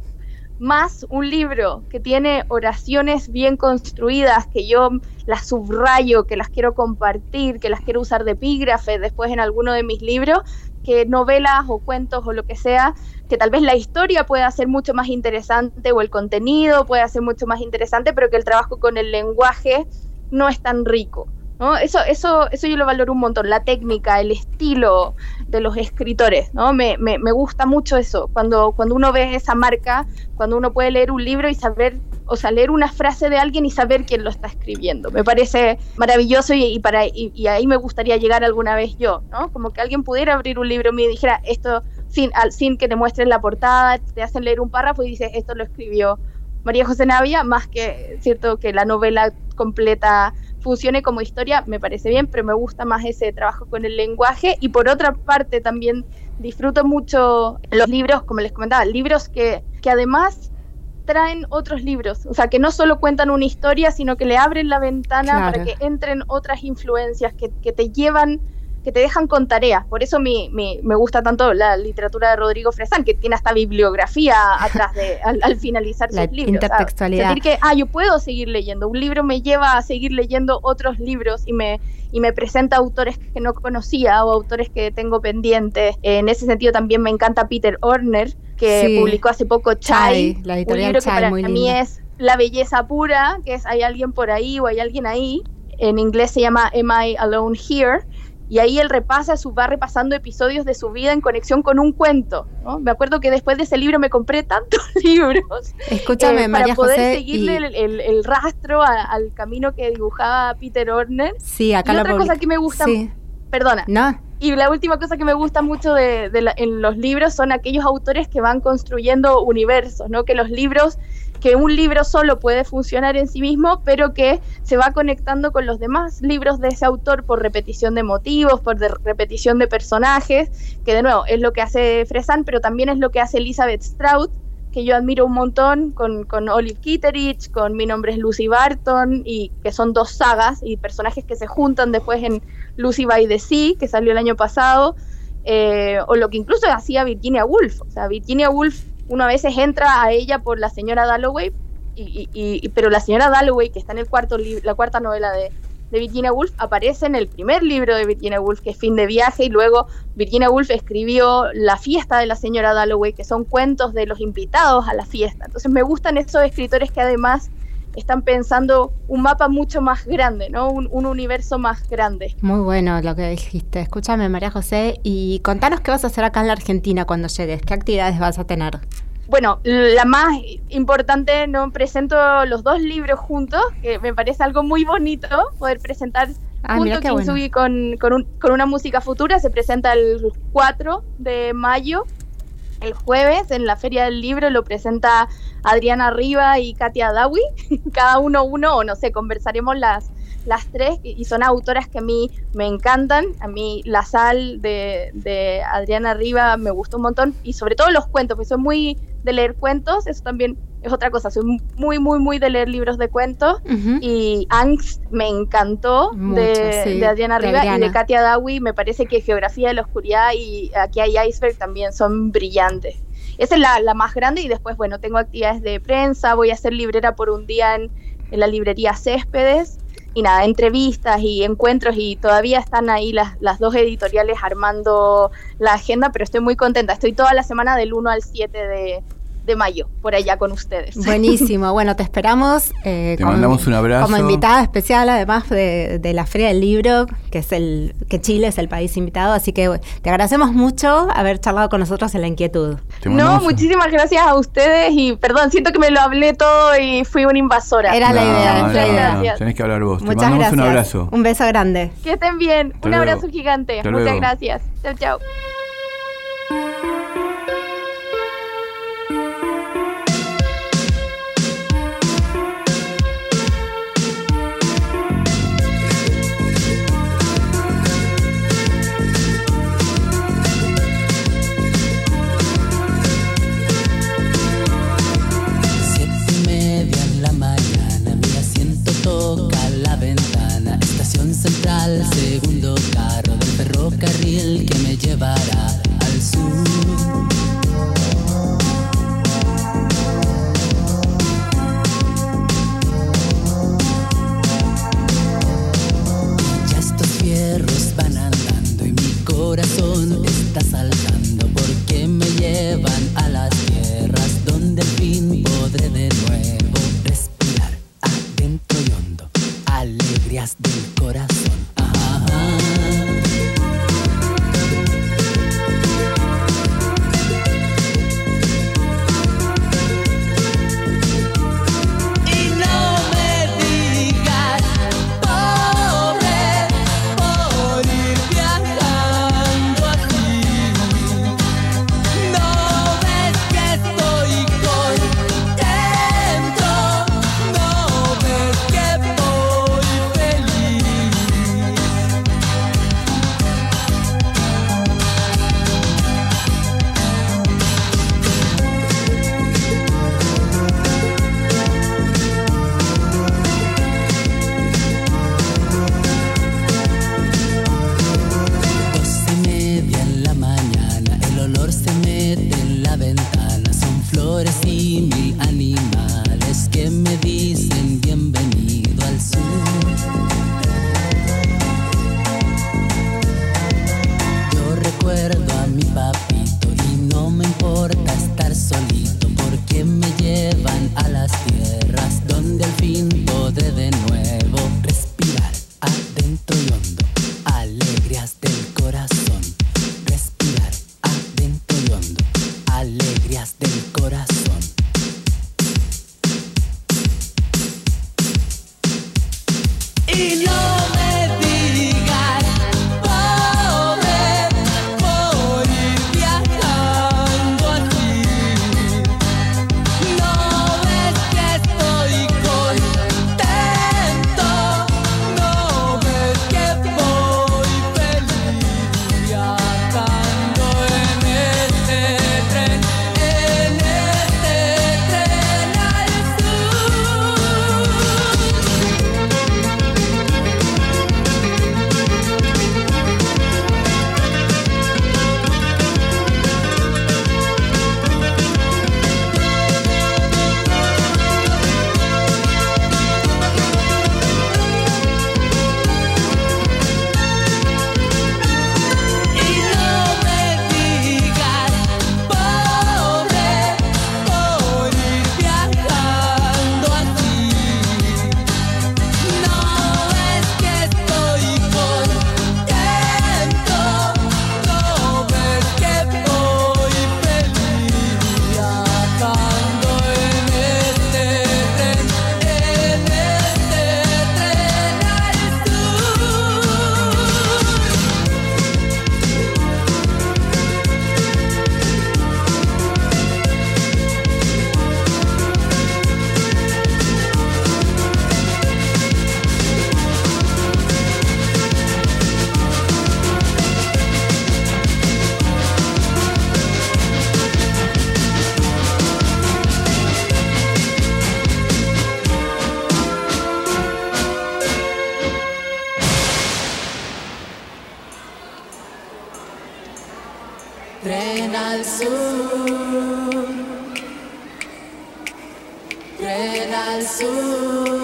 más un libro que tiene oraciones bien construidas, que yo las subrayo, que las quiero compartir, que las quiero usar de epígrafe después en alguno de mis libros, que novelas o cuentos o lo que sea, que tal vez la historia pueda ser mucho más interesante o el contenido pueda ser mucho más interesante, pero que el trabajo con el lenguaje no es tan rico. ¿No? Eso, eso, eso yo lo valoro un montón, la técnica, el estilo de los escritores, ¿no? Me, me, me gusta mucho eso, cuando, cuando uno ve esa marca, cuando uno puede leer un libro y saber, o sea, leer una frase de alguien y saber quién lo está escribiendo. Me parece maravilloso y, y para, y, ahí me gustaría llegar alguna vez yo, ¿no? Como que alguien pudiera abrir un libro y dijera, esto, sin, al, sin que te muestren la portada, te hacen leer un párrafo y dices, esto lo escribió María José Navia, más que, cierto, que la novela completa funcione como historia, me parece bien, pero me gusta más ese trabajo con el lenguaje. Y por otra parte, también disfruto mucho los libros, como les comentaba, libros que, que además traen otros libros, o sea, que no solo cuentan una historia, sino que le abren la ventana Claro. para que entren otras influencias que, que te llevan, que te dejan con tareas. Por eso mi, mi- me gusta tanto la literatura de Rodrigo Fresán, que tiene hasta bibliografía atrás de, al, al finalizar (laughs) La sus libros. sea, intertextualidad. sentir que, ah, yo puedo seguir leyendo. Un libro me lleva a seguir leyendo otros libros y me, y me presenta autores que no conocía o autores que tengo pendientes. En ese sentido también me encanta Peter Orner, que Sí. publicó hace poco Chai, Chai, la un libro que para muy mí es la belleza pura, que es hay alguien por ahí o hay alguien ahí. En inglés se llama Am I Alone Here? Y ahí él repasa, su, va repasando episodios de su vida en conexión con un cuento. ¿no? Me acuerdo que después de ese libro me compré tantos (laughs) libros Escúchame, eh, María para poder José. seguirle y- el, el- el rastro a- al camino que dibujaba Peter Orner. sí, acá y lo otra cosa que me gusta, Sí. perdona, No, y la última cosa que me gusta mucho de, de la- en los libros son aquellos autores que van construyendo universos, ¿no? Que los libros, que un libro solo puede funcionar en sí mismo, pero que se va conectando con los demás libros de ese autor por repetición de motivos, por repetición de personajes, que de nuevo es lo que hace Fresan, pero también es lo que hace Elizabeth Strout, que yo admiro un montón con, con Olive Kitteridge, con Mi nombre es Lucy Barton, y que son dos sagas y personajes que se juntan después en Lucy by the Sea, que salió el año pasado, eh, o lo que incluso hacía Virginia Woolf. O sea, Virginia Woolf, uno a veces entra a ella por la señora Dalloway, y, y- y- pero la señora Dalloway, que está en el cuarto la cuarta novela de, de Virginia Woolf, aparece en el primer libro de Virginia Woolf, que es Fin de Viaje, y luego Virginia Woolf escribió La fiesta de la señora Dalloway, que son cuentos de los invitados a la fiesta. Entonces me gustan esos escritores que además están pensando un mapa mucho más grande, ¿no? Un, un universo más grande. Muy bueno lo que dijiste. Escúchame, María José, y contanos qué vas a hacer acá en la Argentina cuando llegues. ¿Qué actividades vas a tener? Bueno, la más importante, no presento los dos libros juntos, que me parece algo muy bonito poder presentar Ah, junto bueno. Con, con, un- con una música futura. Se presenta el 4 de mayo, el jueves, en la Feria del Libro. Lo presenta Adriana Riva y Katia Dawi. (laughs) Cada uno uno, o no sé, conversaremos las, las tres. Y son autoras que a mí me encantan. A mí La Sal de, Adriana Riva me gustó un montón. Y sobre todo los cuentos, porque soy muy de leer cuentos. Eso también es otra cosa. Soy muy, muy, muy de leer libros de cuentos. Y Angst me encantó Mucho, de, sí, de Adriana de Riva y de Katia Dawi. Me parece que Geografía de la Oscuridad y Aquí hay Iceberg también son brillantes. Esa es la, la más grande y después, bueno, tengo actividades de prensa, voy a ser librera por un día en, en la librería Céspedes nada, entrevistas y encuentros y todavía están ahí las, las dos editoriales armando la agenda, pero estoy muy contenta. Estoy toda la semana del 1 al 7 de, de mayo por allá con ustedes. (laughs) Buenísimo. Bueno, te esperamos. eh, Te mandamos un abrazo. Como invitada especial, además de, de la Feria del Libro, que es el que Chile es el país invitado. Así que te agradecemos mucho haber charlado con nosotros en la inquietud. No, muchísimas gracias a ustedes y perdón, siento que me lo hablé todo y fui una invasora. Era la idea, no, la idea. no, tenés que hablar vos. Muchas Te mandamos gracias. un abrazo. Un beso grande. Que estén bien. Hasta un luego. abrazo gigante. Hasta Muchas luego. gracias. Chao, chao. Renaissance.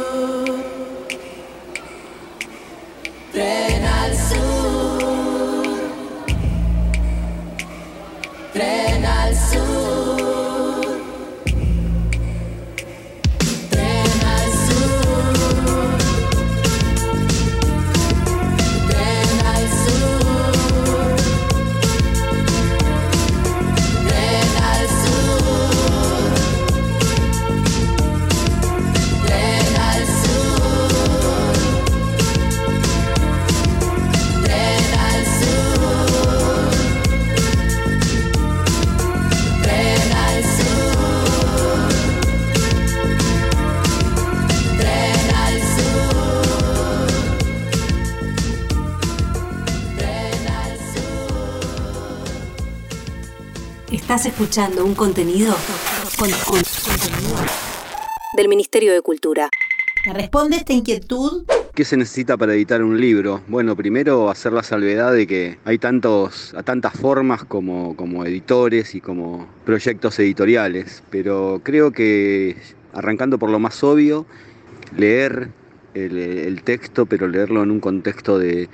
Escuchando un contenido con, con- contenido del Ministerio de Cultura. ¿Me responde esta inquietud? ¿Qué se necesita para editar un libro? Bueno, primero hacer la salvedad de que hay tantos, a tantas formas como, como editores y como proyectos editoriales, pero creo que arrancando por lo más obvio, leer el, el texto, pero leerlo en un contexto de,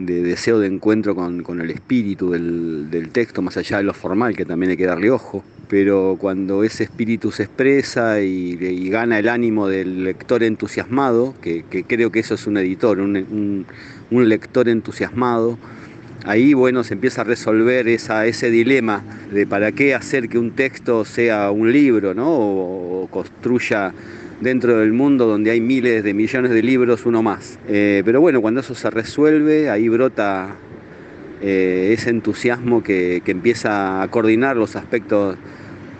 de deseo de encuentro con, con el espíritu del, del texto, más allá de lo formal, que también hay que darle ojo. Pero cuando ese espíritu se expresa y, y gana el ánimo del lector entusiasmado, que, que creo que eso es un editor, un, un- un lector entusiasmado, ahí bueno se empieza a resolver esa, ese dilema de para qué hacer que un texto sea un libro, ¿no? O, o construya dentro del mundo donde hay miles de millones de libros uno más. Eh, pero bueno, cuando eso se resuelve, ahí brota eh, ese entusiasmo que, que empieza a coordinar los aspectos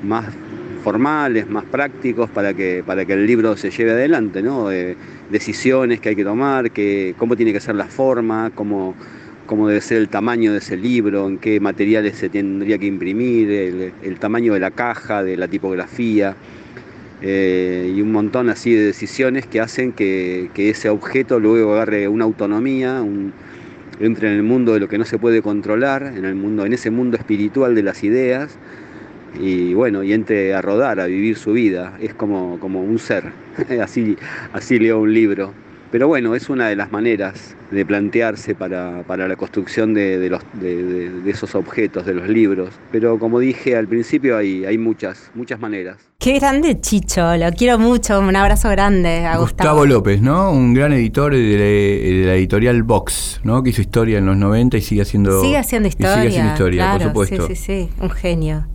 más formales, más prácticos para que, para que el libro se lleve adelante, ¿no? Eh, decisiones que hay que tomar, que, cómo tiene que ser la forma, cómo, cómo debe ser el tamaño de ese libro, en qué materiales se tendría que imprimir, el, el tamaño de la caja, de la tipografía, eh, y un montón así de decisiones que hacen que, ese objeto luego agarre una autonomía, entre en el mundo de lo que no se puede controlar, en el mundo, en ese mundo espiritual de las ideas, y bueno, y entre a rodar, a vivir su vida. Es como, como un ser. (laughs) así, así leo un libro. Pero bueno, es una de las maneras de plantearse para, para la construcción de, de los, de, de- de esos objetos, de los libros. Pero como dije al principio, hay, hay muchas, muchas maneras. Qué grande Chicho, lo quiero mucho, un abrazo grande a Gustavo. Gustavo López, ¿no? Un gran editor de la, de la editorial Vox, ¿no? Que hizo historia en los 90 y sigue haciendo Sigue haciendo y historia. sigue haciendo historia, claro, por supuesto. Sí, sí, sí, un genio.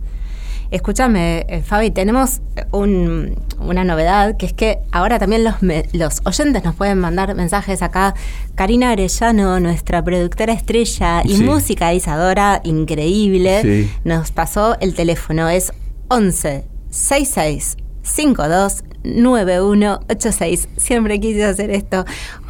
Escúchame, eh, Fabi, tenemos un- una novedad que es que ahora también los, me- los oyentes nos pueden mandar mensajes acá. Karina Arellano, nuestra productora estrella y Sí. musicalizadora increíble, Sí. nos pasó el teléfono. Es 11 66 52 9186. Siempre quise hacer esto.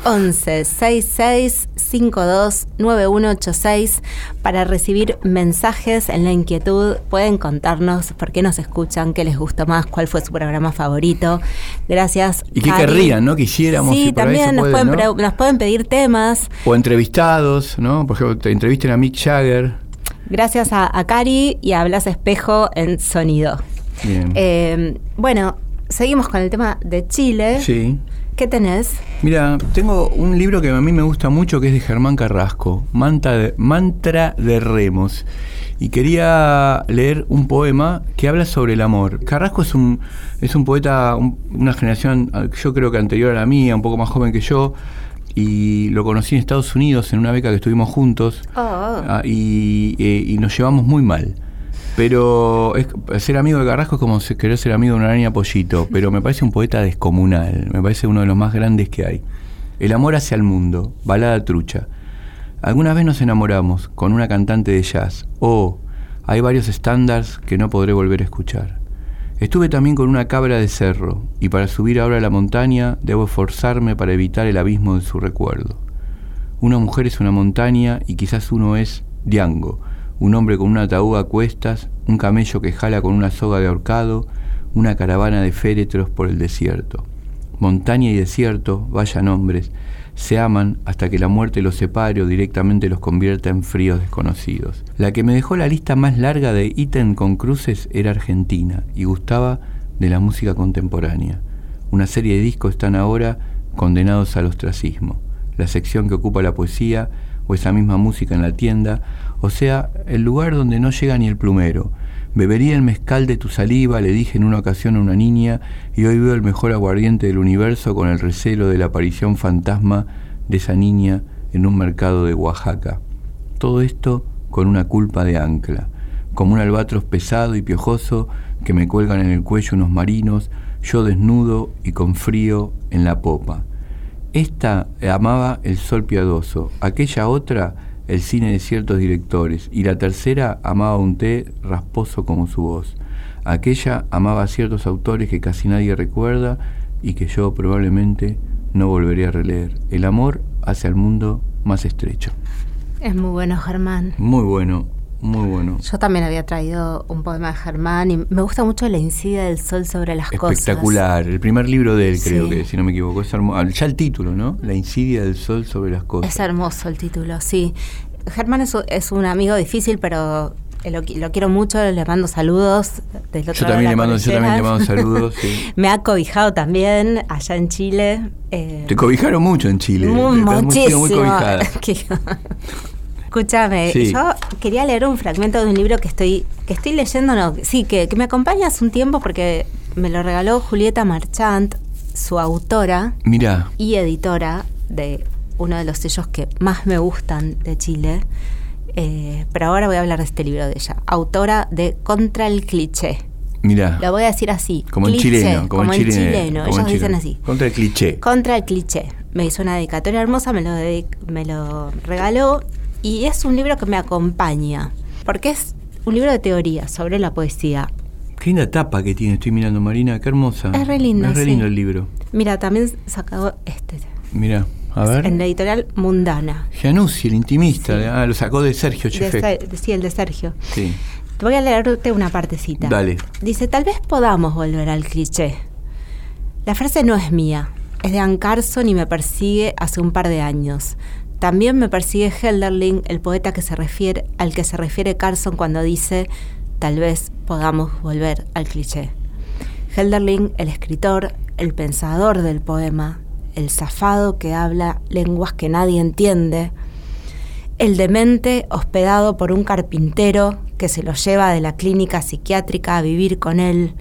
11 66 52 9186 para recibir mensajes en la inquietud. Pueden contarnos por qué nos escuchan, qué les gusta más, cuál fue su programa favorito. Gracias. Y qué Cari. querrían, ¿no? Quisiéramos. Sí, si también nos, puede, pueden ¿no? nos pueden pedir temas. O entrevistados, ¿no? Por ejemplo, te entrevisten a Mick Jagger. Gracias a, a Cari y a Blas Espejo en sonido. Bien. Eh, bueno, seguimos con el tema de Chile. sí. ¿Qué tenés? Mira, tengo un libro que a mí me gusta mucho que es de Germán Carrasco, Manta de- Mantra de Remos. Y quería leer un poema que habla sobre el amor. Carrasco es un, es un poeta, un- una generación, ah, yo creo que anterior a la mía, un poco más joven que yo, y lo conocí en Estados Unidos en una beca que estuvimos juntos, ah, y, eh, y nos llevamos muy mal. Pero ser amigo de Carrasco es como querer ser amigo de una araña pollito, pero me parece un poeta descomunal, me parece uno de los más grandes que hay. El amor hacia el mundo, balada trucha. Alguna vez nos enamoramos con una cantante de jazz. Oh, hay varios estándares que no podré volver a escuchar. Estuve también con una cabra de cerro, y para subir ahora a la montaña debo esforzarme para evitar el abismo de su recuerdo. Una mujer es una montaña y quizás uno es Diango, un hombre con un ataúd a cuestas, un camello que jala con una soga de ahorcado, una caravana de féretros por el desierto. montaña y desierto, vaya nombres, se aman hasta que la muerte los separe o directamente los convierta en fríos desconocidos. La que me dejó la lista más larga de ítem con cruces era Argentina y gustaba de la música contemporánea. Una serie de discos están ahora condenados al ostracismo. La sección que ocupa la poesía o esa misma música en la tienda, o sea, el lugar donde no llega ni el plumero. Bebería el mezcal de tu saliva, le dije en una ocasión a una niña, y hoy veo el mejor aguardiente del universo con el recelo de la aparición fantasma de esa niña en un mercado de Oaxaca. Todo esto con una culpa de ancla, como un albatros pesado y piojoso que me cuelgan en el cuello unos marinos, yo desnudo y con frío en la popa. Esta amaba el sol piadoso, aquella otra el cine de ciertos directores, y la tercera amaba un té rasposo como su voz. Aquella amaba a ciertos autores que casi nadie recuerda y que yo probablemente no volveré a releer. El amor hace al mundo más estrecho. Es muy bueno, Germán. Muy bueno, muy bueno. Yo también había traído un poema de Germán y me gusta mucho la incidia del sol sobre las cosas. Espectacular. El primer libro de él, creo Sí. que, si no me equivoco. Es hermo- ah, Ya el título, ¿no? La insidia del sol sobre las cosas. Es hermoso el título, sí. Germán es, un amigo difícil, pero lo, qui- lo quiero mucho, le mando saludos. Del otro Yo también, le mando, yo también le mando saludos. sí. Me ha cobijado también allá en Chile. eh, Te cobijaron mucho en Chile. Muy, muchísimo. muy cobijada. (laughs) Escúchame, Sí. yo quería leer un fragmento de un libro que estoy, que estoy leyendo, no, sí, que, que me acompaña hace un tiempo porque me lo regaló Julieta Marchant, su autora Mirá, y editora de uno de los sellos que más me gustan de Chile. Eh, pero ahora voy a hablar de este libro de ella. Autora de Contra el cliché. mirá. Lo voy a decir así. Como cliché, chileno. Como, en chileno. chileno. como en Ellos dicen chileno. así. Contra el cliché. Contra el cliché. Me hizo una dedicatoria hermosa, me lo, dedic- me lo regaló y es un libro que me acompaña, porque es un libro de teoría sobre la poesía. Qué linda tapa que tiene, estoy mirando, Marina, qué hermosa. Es re lindo, Es re sí. lindo el libro. Mira, también sacó este, Mira, a en ver. la editorial Mundana. Gianussi, el intimista. Sí. Ah, lo sacó de Sergio. Ser- sí, el de Sergio. Sí. Te voy a leerte una partecita. Dale. Dice, tal vez podamos volver al cliché. La frase no es mía, es de Ann Carson y me persigue hace un par de años. También me persigue Helderling, el poeta al que se refiere Carson cuando dice, tal vez podamos volver al cliché. Helderling, el escritor, el pensador del poema, el zafado que habla lenguas que nadie entiende, el demente hospedado por un carpintero que se lo lleva de la clínica psiquiátrica a vivir con él,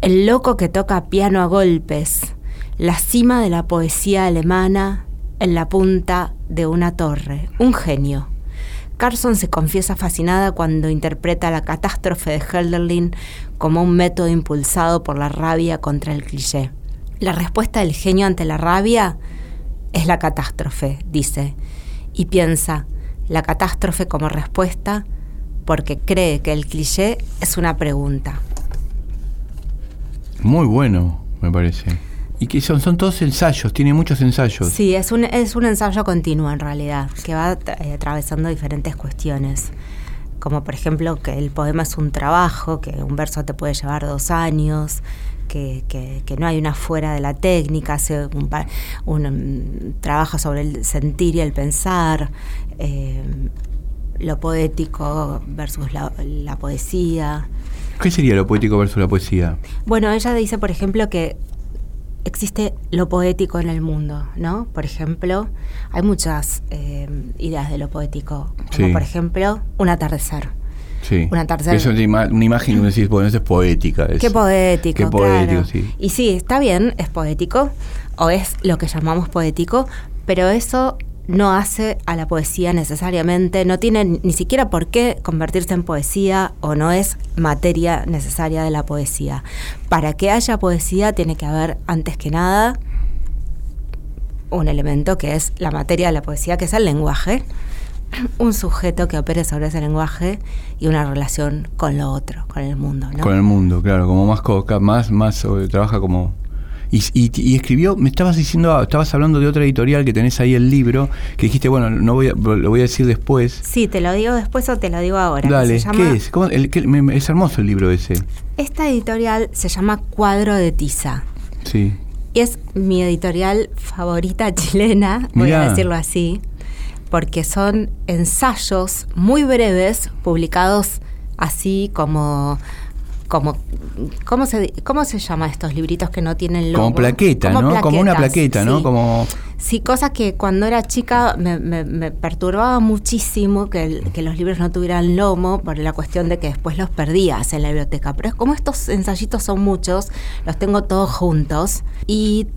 el loco que toca piano a golpes, la cima de la poesía alemana en la punta de una torre, un genio. Carson se confiesa fascinada cuando interpreta la catástrofe de Hölderlin como un método impulsado por la rabia contra el cliché. La respuesta del genio ante la rabia es la catástrofe, dice, y piensa la catástrofe como respuesta porque cree que el cliché es una pregunta. Muy bueno, me parece. Y que son, son todos ensayos, tiene muchos ensayos. Sí, es un, es un ensayo continuo en realidad, que va eh, atravesando diferentes cuestiones. Como por ejemplo que el poema es un trabajo, que un verso te puede llevar dos años, que, que- que no hay una fuera de la técnica, hace un, pa- un, mm, trabajo sobre el sentir y el pensar, eh, lo poético versus la, la poesía. ¿Qué sería lo poético versus la poesía? Bueno, ella dice, por ejemplo, que existe lo poético en el mundo, ¿no? Por ejemplo, hay muchas eh, ideas de lo poético, como Sí. por ejemplo, un atardecer. Sí. Una tercera- Eso es una ima- una imagen que decís, bueno, eso es poética. eso. Qué poético, Qué poético, claro. sí. Y sí, está bien, es poético, o es lo que llamamos poético, pero eso no hace a la poesía necesariamente, no tiene ni siquiera por qué convertirse en poesía o no es materia necesaria de la poesía. Para que haya poesía tiene que haber, antes que nada, un elemento que es la materia de la poesía, que es el lenguaje, (clears throat) un sujeto que opere sobre ese lenguaje y una relación con lo otro, con el mundo. Con el mundo, claro, como más, más, más eh, trabaja como... Y, y- y escribió, me estabas diciendo, estabas hablando de otra editorial que tenés ahí el libro, que dijiste, bueno, no voy a, lo voy a decir después. Sí, te lo digo después o te lo digo ahora. Dale, llama- ¿qué es? ¿Cómo- el- qué- me- es hermoso el libro ese. Esta editorial se llama Cuadro de Tiza. Sí. Y es mi editorial favorita chilena, voy Mirá. a decirlo así, porque son ensayos muy breves, publicados así como... Como, ¿cómo, se, ¿Cómo se llama estos libritos que no tienen logo? Como plaqueta, Como ¿no? Como una plaqueta, ¿no? sí. Como Sí, cosas que cuando era chica me, me- me perturbaba muchísimo que, el- que los libros no tuvieran lomo por la cuestión de que después los perdías en la biblioteca. Pero es como estos ensayitos son muchos, los tengo todos juntos. Y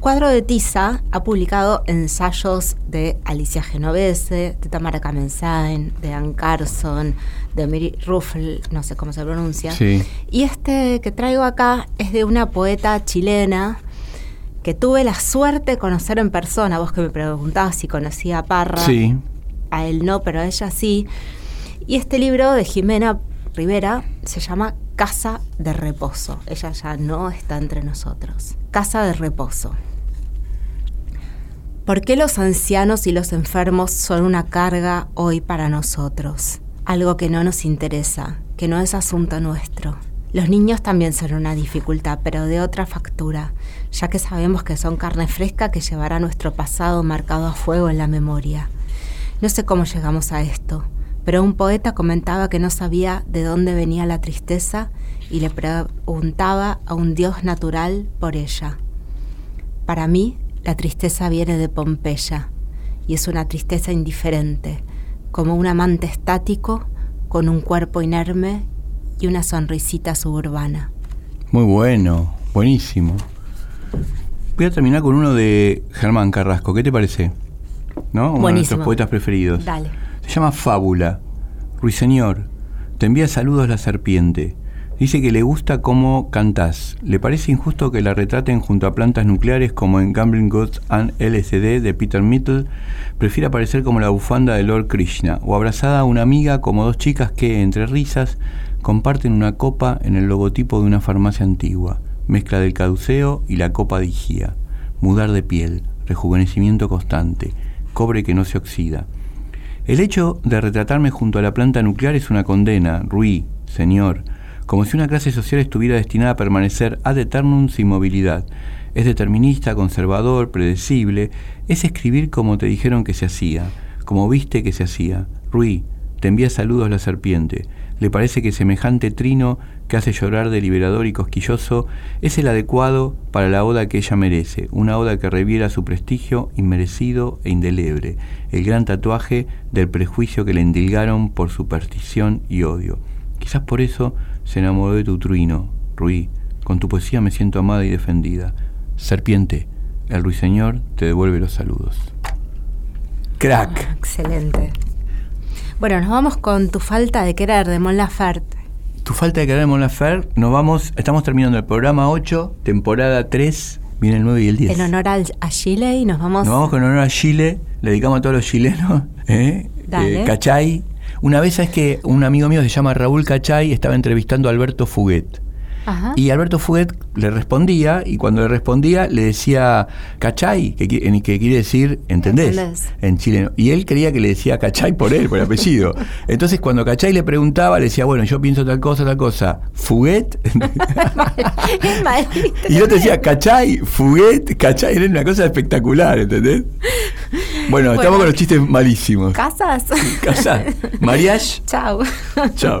Cuadro de Tiza ha publicado ensayos de Alicia Genovese, de Tamara Kamensain, de Ann Carson, de Mary Ruffle, no sé cómo se pronuncia. Sí. Y este que traigo acá es de una poeta chilena que tuve la suerte de conocer en persona. Vos que me preguntabas si conocía a Parra. Sí. A él no, pero a ella sí. Y este libro de Jimena Rivera se llama Casa de Reposo. Ella ya no está entre nosotros. Casa de Reposo. ¿Por qué los ancianos y los enfermos son una carga hoy para nosotros? Algo que no nos interesa, que no es asunto nuestro. Los niños también son una dificultad, pero de otra factura, ya que sabemos que son carne fresca que llevará nuestro pasado marcado a fuego en la memoria. No sé cómo llegamos a esto, pero un poeta comentaba que no sabía de dónde venía la tristeza y le preguntaba a un dios natural por ella. Para mí, la tristeza viene de Pompeya y es una tristeza indiferente, como un amante estático con un cuerpo inerme y una sonrisita suburbana. Muy bueno, buenísimo. Voy a terminar con uno de Germán Carrasco. ¿Qué te parece? ¿No? Uno de nuestros poetas preferidos. Dale. Se llama Fábula. Ruiseñor, te envía saludos la serpiente. Dice que le gusta cómo cantás. Le parece injusto que la retraten junto a plantas nucleares como en Gambling Gods and LCD de Peter Mitchell. Prefiere aparecer como la bufanda de Lord Krishna o abrazada a una amiga como dos chicas que, entre risas, comparten una copa en el logotipo de una farmacia antigua. Mezcla del caduceo y la copa de Igía. Mudar de piel, rejuvenecimiento constante, cobre que no se oxida. El hecho de retratarme junto a la planta nuclear es una condena, Rui, señor, como si una clase social estuviera destinada a permanecer ad eternum sin movilidad. Es determinista, conservador, predecible, es escribir como te dijeron que se hacía, como viste que se hacía. Rui, te envía saludos la serpiente. Le parece que semejante trino que hace llorar deliberador y cosquilloso es el adecuado para la oda que ella merece, una oda que reviera su prestigio inmerecido e indeleble, el gran tatuaje del prejuicio que le endilgaron por superstición y odio. Quizás por eso se enamoró de tu truino, Ruí. Con tu poesía me siento amada y defendida. Serpiente, el ruiseñor te devuelve los saludos. Crack. Excelente. Bueno, nos vamos con Tu falta de querer de Mon Laferte. Tu falta de querer Mon Laferte, nos vamos, estamos terminando el programa 8, temporada 3, viene el 9 y el 10. En honor al- a Chile y nos vamos. Nos vamos con honor a Chile, le dedicamos a todos los chilenos, ¿eh? Dale. Eh, Cachay. Una vez es que un amigo mío se llama Raúl Cachay, estaba entrevistando a Alberto Fuguet. Ajá. Y Alberto Fuguet le respondía, y cuando le respondía le decía Cachay, que, quiere decir, ¿entendés? ¿Entendés? En chileno. Y él creía que le decía Cachay por él, por el apellido. (laughs) Entonces cuando Cachay le preguntaba, le decía, bueno, yo pienso tal cosa, tal cosa. Fuguet. (laughs) Y yo te decía, Cachay, Fuguet, Cachay. Era una cosa espectacular, ¿entendés? Bueno, estamos con los chistes malísimos. ¿Casas? Casá. Mariage. Chao. Chao.